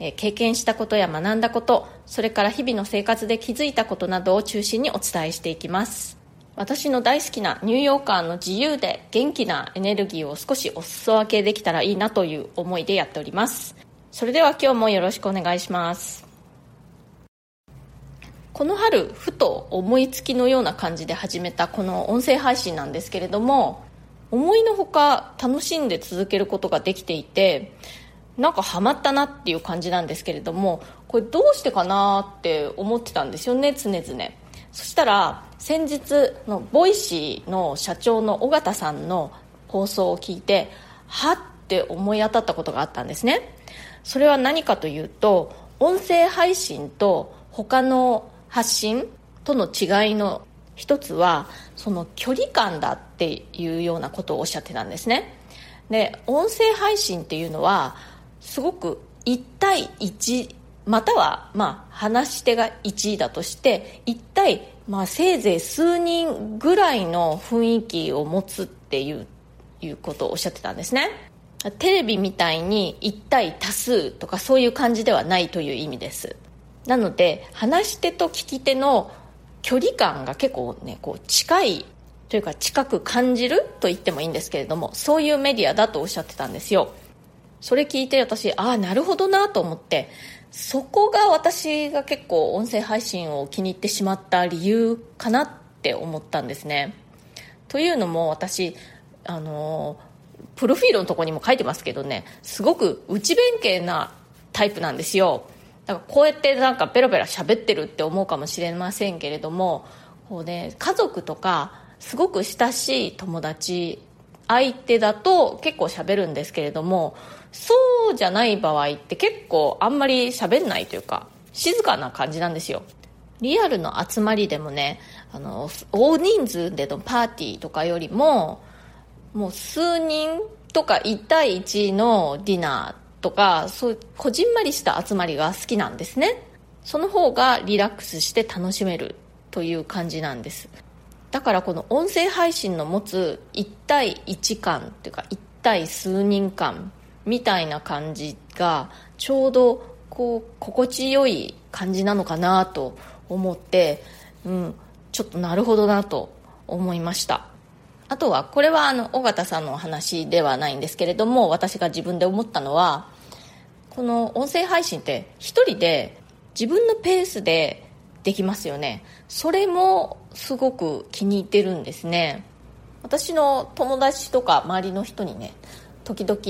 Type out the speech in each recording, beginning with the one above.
え経験したことや学んだことそれから日々の生活で気づいたことなどを中心にお伝えしていきます。私の大好きなニューヨーカーの自由で元気なエネルギーを少しお裾分けできたらいいなという思いでやっております。それでは今日もよろしくお願いします。この春ふと思いつきのような感じで始めたこの音声配信なんですけれども思いのほか楽しんで続けることができていてなんかハマったなっていう感じなんですけれどもこれどうしてかなって思ってたんですよね常々。そしたら先日の Voicy の社長の緒方さんの放送を聞いてはって思い当たったことがあったんですね。それは何かというと音声配信と他の発信との違いの一つはその距離感だっていうようなことをおっしゃってたんですね。で音声配信っていうのはすごく1対1またはまあ話し手が1位だとして1対まあせいぜい数人ぐらいの雰囲気を持つっていういうことをおっしゃってたんですね。テレビみたいに1対多数とかそういう感じではないという意味です。なので話し手と聞き手の距離感が結構ねこう近いというか近く感じると言ってもいいんですけれどもそういうメディアだとおっしゃってたんですよ。それ聞いて私ああなるほどなと思ってそこが私が結構音声配信を気に入ってしまった理由かなって思ったんですね。というのも私あのプロフィールのとこにも書いてますけどねすごく内弁慶なタイプなんですよ。だからこうやってなんかペラペラ喋ってるって思うかもしれませんけれどもこう、ね、家族とかすごく親しい友達相手だと結構喋るんですけれどもそうじゃない場合って結構あんまり喋んないというか静かな感じなんですよ。リアルの集まりでもねあの大人数でのパーティーとかよりももう数人とか1対1のディナーとかそういうこじんまりした集まりが好きなんですね。その方がリラックスして楽しめるという感じなんです。だからこの音声配信の持つ1対1感っていうか1対数人感みたいな感じがちょうどこう心地よい感じなのかなと思って、うん、ちょっとなるほどなと思いました。あとはこれはあの尾形さんのお話ではないんですけれども私が自分で思ったのはこの音声配信って一人で自分のペースでできますよね。それもすごく気に入ってるんですね。私の友達とか周りの人にね時々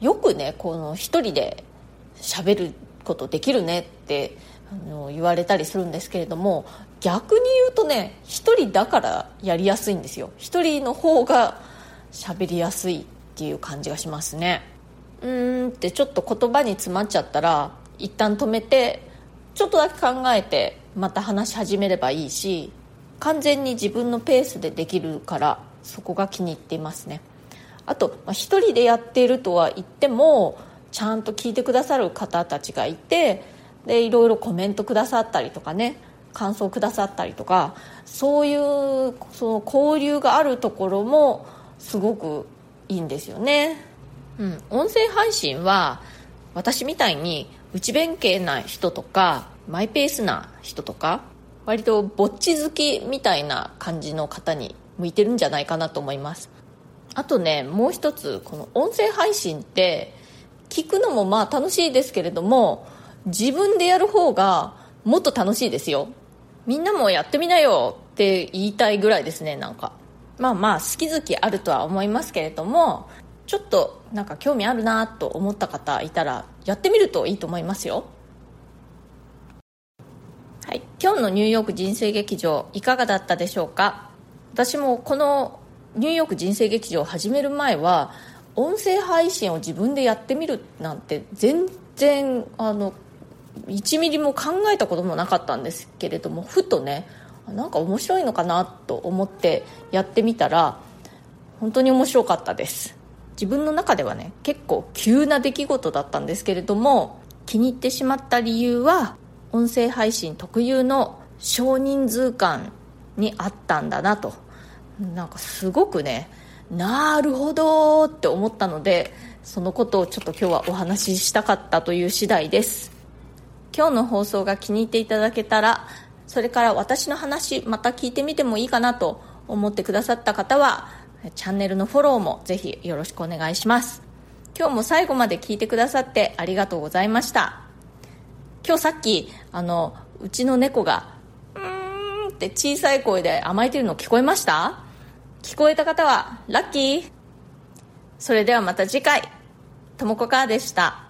よくねこの一人で喋ることできるねってあの言われたりするんですけれども逆に言うとね一人だからやりやすいんですよ。一人の方が喋りやすいっていう感じがしますね。うーんってちょっと言葉に詰まっちゃったら一旦止めてちょっとだけ考えてまた話し始めればいいし完全に自分のペースでできるからそこが気に入っていますね。あと、まあ、一人でやっているとは言ってもちゃんと聞いてくださる方たちがいてでいろいろコメントくださったりとかね感想くださったりとかそういうその交流があるところもすごくいいんですよね、うん、音声配信は私みたいに内弁慶な人とかマイペースな人とか割とぼっち好きみたいな感じの方に向いてるんじゃないかなと思います。あとねもう一つこの音声配信って聞くのもまあ楽しいですけれども自分でやる方がもっと楽しいですよ。みんなもやってみなよって言いたいぐらいですねなんか。まあまあ好き好きあるとは思いますけれどもちょっとなんか興味あるなと思った方いたらやってみるといいと思いますよ。今日のニューヨーク人生劇場いかがだったでしょうか？私もこのニューヨーク人生劇場を始める前は音声配信を自分でやってみるなんて全然あの1ミリも考えたこともなかったんですけれどもふとねなんか面白いのかなと思ってやってみたら本当に面白かったです。自分の中ではね結構急な出来事だったんですけれども気に入ってしまった理由は音声配信特有の少人数感にあったんだなと。なんかすごくねなるほどって思ったのでそのことをちょっと今日はお話ししたかったという次第です。今日の放送が気に入っていただけたらそれから私の話また聞いてみてもいいかなと思ってくださった方はチャンネルのフォローもぜひよろしくお願いします。今日も最後まで聞いてくださってありがとうございました。今日さっきあのうちの猫がうーんって小さい声で甘えてるの聞こえました？聞こえた方はラッキー。それではまた次回。ともこかーでした。